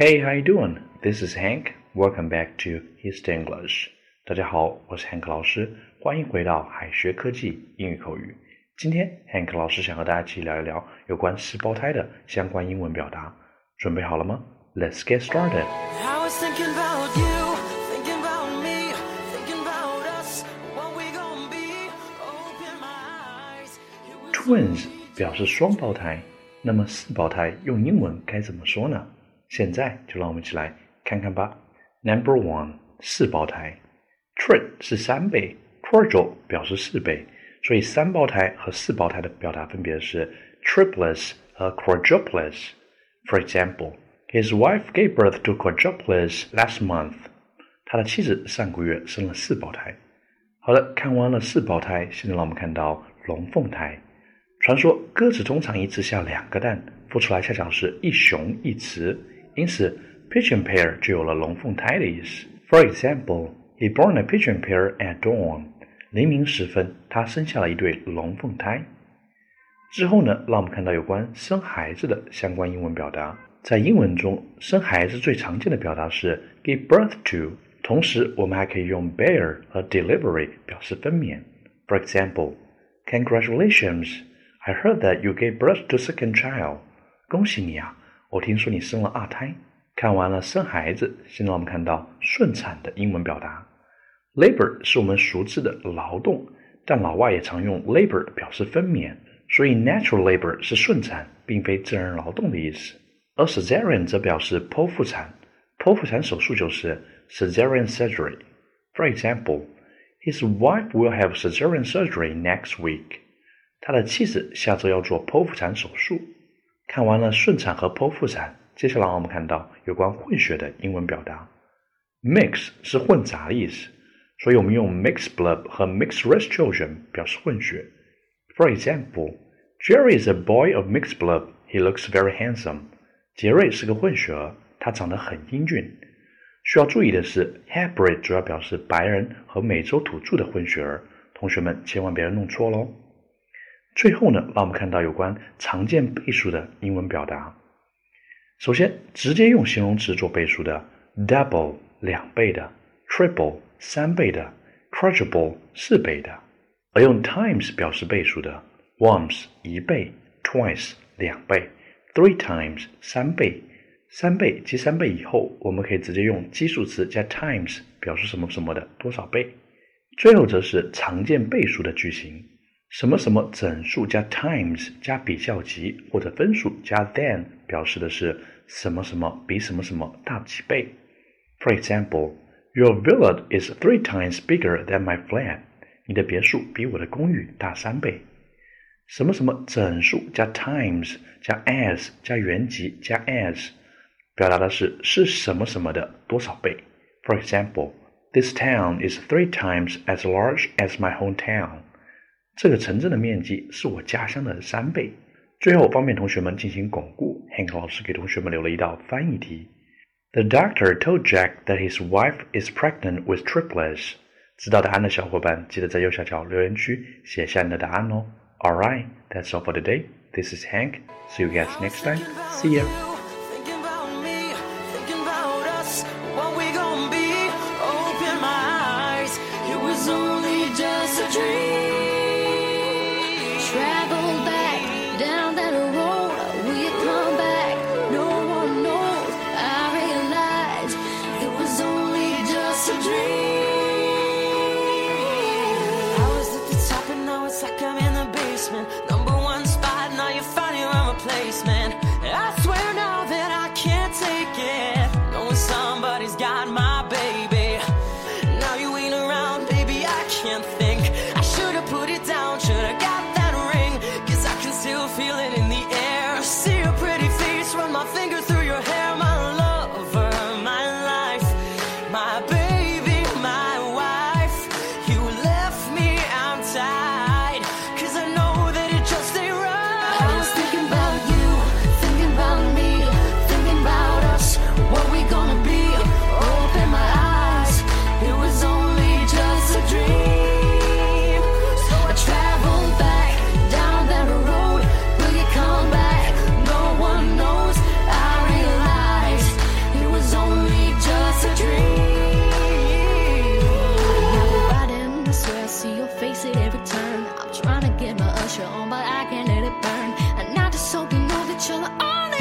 Hey, how you doing? This is Hank. Welcome back to His English. 大家好，我是 Hank 老师，欢迎回到海学科技英语口语。今天 Hank 老师想和大家一起聊一聊有关四胞胎的相关英文表达。准备好了吗？Let's get started. Twins 表示双胞胎，那么四胞胎用英文该怎么说呢？现在就让我们一起来看看吧。Number one，四胞胎，trip 是三倍，quadruple 表示四倍，所以三胞胎和四胞胎的表达分别是 triplets 和 quadruplets。For example, his wife gave birth to quadruplets last month. 他的妻子上个月生了四胞胎。好的，看完了四胞胎，现在让我们看到龙凤胎。传说鸽子通常一次下两个蛋，孵出来恰巧是一雄一雌，因此 pigeon pair 就有了龙凤胎的意思。For example, he born a pigeon pair at dawn. 黎明时分，他生下了一对龙凤胎。之后呢，让我们看到有关生孩子的相关英文表达。在英文中，生孩子最常见的表达是 give birth to，同时我们还可以用 bear 和 delivery 表示分娩。For example, congratulations, I heard that you gave birth to second child. 恭喜你啊， 我听说你生了二胎。看完了生孩子，现在我们看到顺产的英文表达。Labor 是我们熟知的劳动，但老外也常用 labor 表示分娩。所以 natural labor 是顺产，并非自然劳动的意思，而 cesarean 则表示剖腹产，剖腹产手术就是 cesarean surgery。For example, his wife will have cesarean surgery next week。他的妻子下周要做剖腹产手术。看完了顺产和剖腹产，接下来我们看到有关混血的英文表达。Mix 是混杂的意思，所以我们用 mixed blood 和 mixed race children 表示混血。For example, Jerry is a boy of mixed blood. He looks very handsome. 杰瑞是个混血儿，他长得很英俊。需要注意的是，hybrid 主要表示白人和美洲土著的混血儿，同学们千万别弄错喽。最后呢，让我们看到有关常见倍数的英文表达。首先，直接用形容词做倍数的，double 两倍的，triple 三倍的，quadruple 四倍的。而用 times 表示倍数的，once 一倍，twice 两倍，three times 三倍。三倍及三倍以后，我们可以直接用基数词加 times 表示什么什么的多少倍。最后则是常见倍数的句型，什么什么整数加 times 加比较级或者分数加 than 表示的是什么什么比什么什么大几倍。For example, your villa is three times bigger than my flat. 你的别墅比我的公寓大三倍。什么什么整数加 times 加 as 加原级加 as，表达的是是什么什么的多少倍。For example, this town is three times as large as my hometown。 这个城镇的面积是我家乡的三倍。最后，方便同学们进行巩固，Hank 老师给同学们留了一道翻译题。The doctor told Jack that his wife is pregnant with triplets. 知道答案的小伙伴，记得在右下角留言区写下你的答案哦。All right, that's all for today. This is Hank. See you guys next time. See you.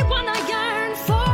one I yearn for.